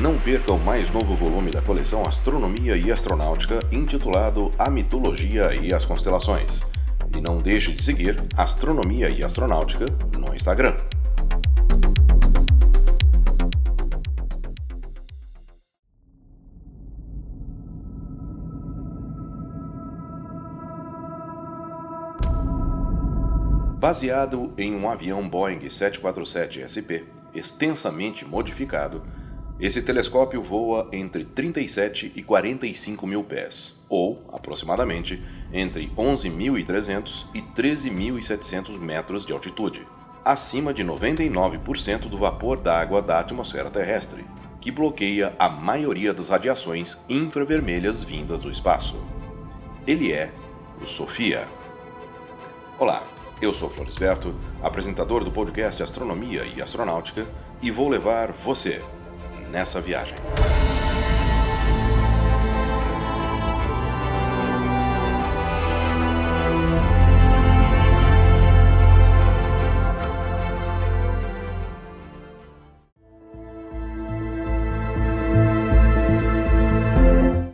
Não perca o mais novo volume da coleção Astronomia e Astronáutica, intitulado A Mitologia e as Constelações. E não deixe de seguir Astronomia e Astronáutica no Instagram. Baseado em um avião Boeing 747 SP extensamente modificado, esse telescópio voa entre 37 e 45 mil pés, ou, aproximadamente, entre 11.300 e 13.700 metros de altitude, acima de 99% do vapor d'água da atmosfera terrestre, que bloqueia a maioria das radiações infravermelhas vindas do espaço. Ele é o SOFIA. Olá, eu sou Floresberto, apresentador do podcast Astronomia e Astronáutica, e vou levar você nessa viagem.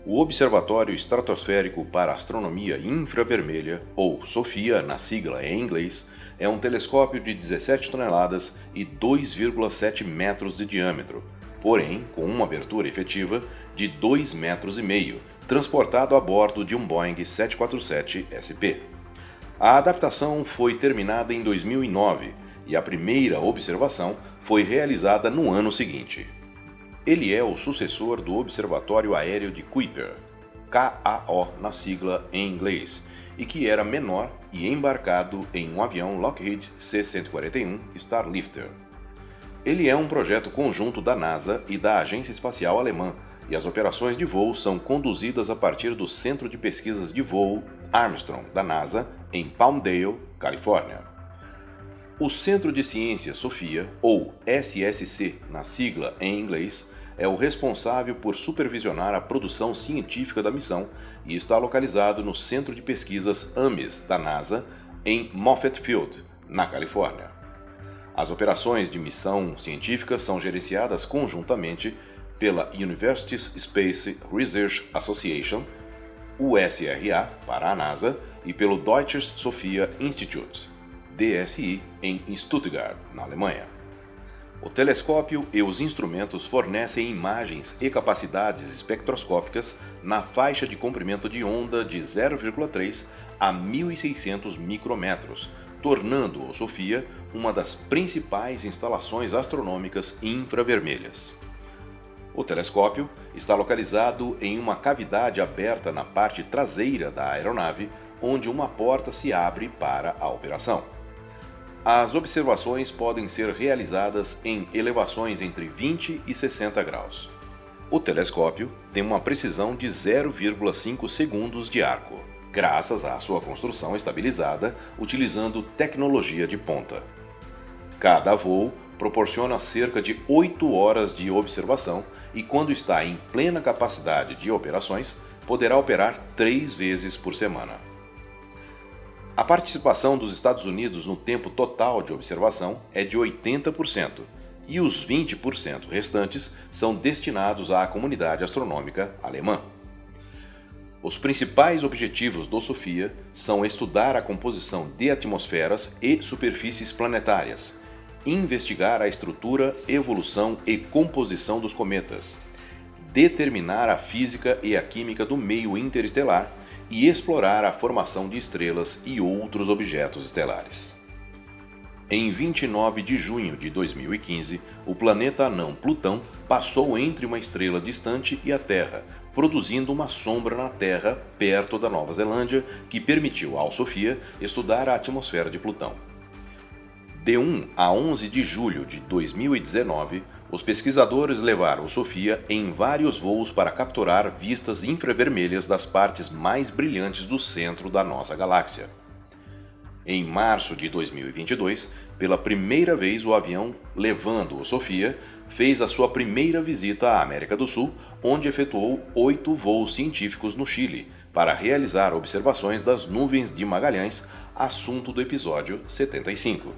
O Observatório Estratosférico para Astronomia Infravermelha, ou SOFIA na sigla em inglês, é um telescópio de 17 toneladas e 2,7 metros de diâmetro, porém com uma abertura efetiva de 2 metros e meio, transportado a bordo de um Boeing 747 SP. A adaptação foi terminada em 2009 e a primeira observação foi realizada no ano seguinte. Ele é o sucessor do Observatório Aéreo de Kuiper, KAO na sigla em inglês, e que era menor e embarcado em um avião Lockheed C-141 Starlifter. Ele é um projeto conjunto da NASA e da Agência Espacial Alemã, e as operações de voo são conduzidas a partir do Centro de Pesquisas de Voo Armstrong da NASA, em Palmdale, Califórnia. O Centro de Ciência Sofia, ou SSC na sigla em inglês, é o responsável por supervisionar a produção científica da missão e está localizado no Centro de Pesquisas AMES da NASA, em Moffett Field, na Califórnia. As operações de missão científica são gerenciadas conjuntamente pela Universities Space Research Association, USRA, para a NASA, e pelo Deutsches Sophia Institute, DSI, em Stuttgart, na Alemanha. O telescópio e os instrumentos fornecem imagens e capacidades espectroscópicas na faixa de comprimento de onda de 0,3 a 1600 micrômetros, tornando o SOFIA uma das principais instalações astronômicas infravermelhas. O telescópio está localizado em uma cavidade aberta na parte traseira da aeronave, onde uma porta se abre para a operação. As observações podem ser realizadas em elevações entre 20 e 60 graus. O telescópio tem uma precisão de 0,5 segundos de arco, graças à sua construção estabilizada utilizando tecnologia de ponta. Cada voo proporciona cerca de 8 horas de observação e, quando está em plena capacidade de operações, poderá operar três vezes por semana. A participação dos Estados Unidos no tempo total de observação é de 80%, e os 20% restantes são destinados à comunidade astronômica alemã. Os principais objetivos do SOFIA são estudar a composição de atmosferas e superfícies planetárias, investigar a estrutura, evolução e composição dos cometas, determinar a física e a química do meio interestelar e explorar a formação de estrelas e outros objetos estelares. Em 29 de junho de 2015, o planeta anão Plutão passou entre uma estrela distante e a Terra, produzindo uma sombra na Terra perto da Nova Zelândia que permitiu ao Sofia estudar a atmosfera de Plutão. De 1 a 11 de julho de 2019, os pesquisadores levaram o Sofia em vários voos para capturar vistas infravermelhas das partes mais brilhantes do centro da nossa galáxia. Em março de 2022, pela primeira vez o avião levando o Sofia fez a sua primeira visita à América do Sul, onde efetuou oito voos científicos no Chile para realizar observações das nuvens de Magalhães, assunto do episódio 75.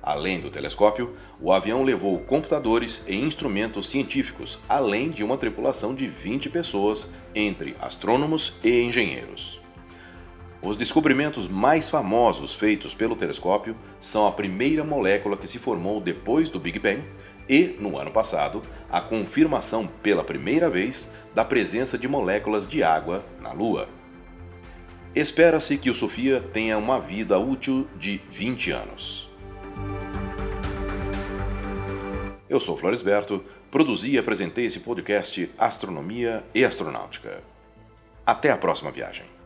Além do telescópio, o avião levou computadores e instrumentos científicos, além de uma tripulação de 20 pessoas, entre astrônomos e engenheiros. Os descobrimentos mais famosos feitos pelo telescópio são a primeira molécula que se formou depois do Big Bang e, no ano passado, a confirmação pela primeira vez da presença de moléculas de água na Lua. Espera-se que o Sofia tenha uma vida útil de 20 anos. Eu sou Floresberto, produzi e apresentei esse podcast Astronomia e Astronáutica. Até a próxima viagem.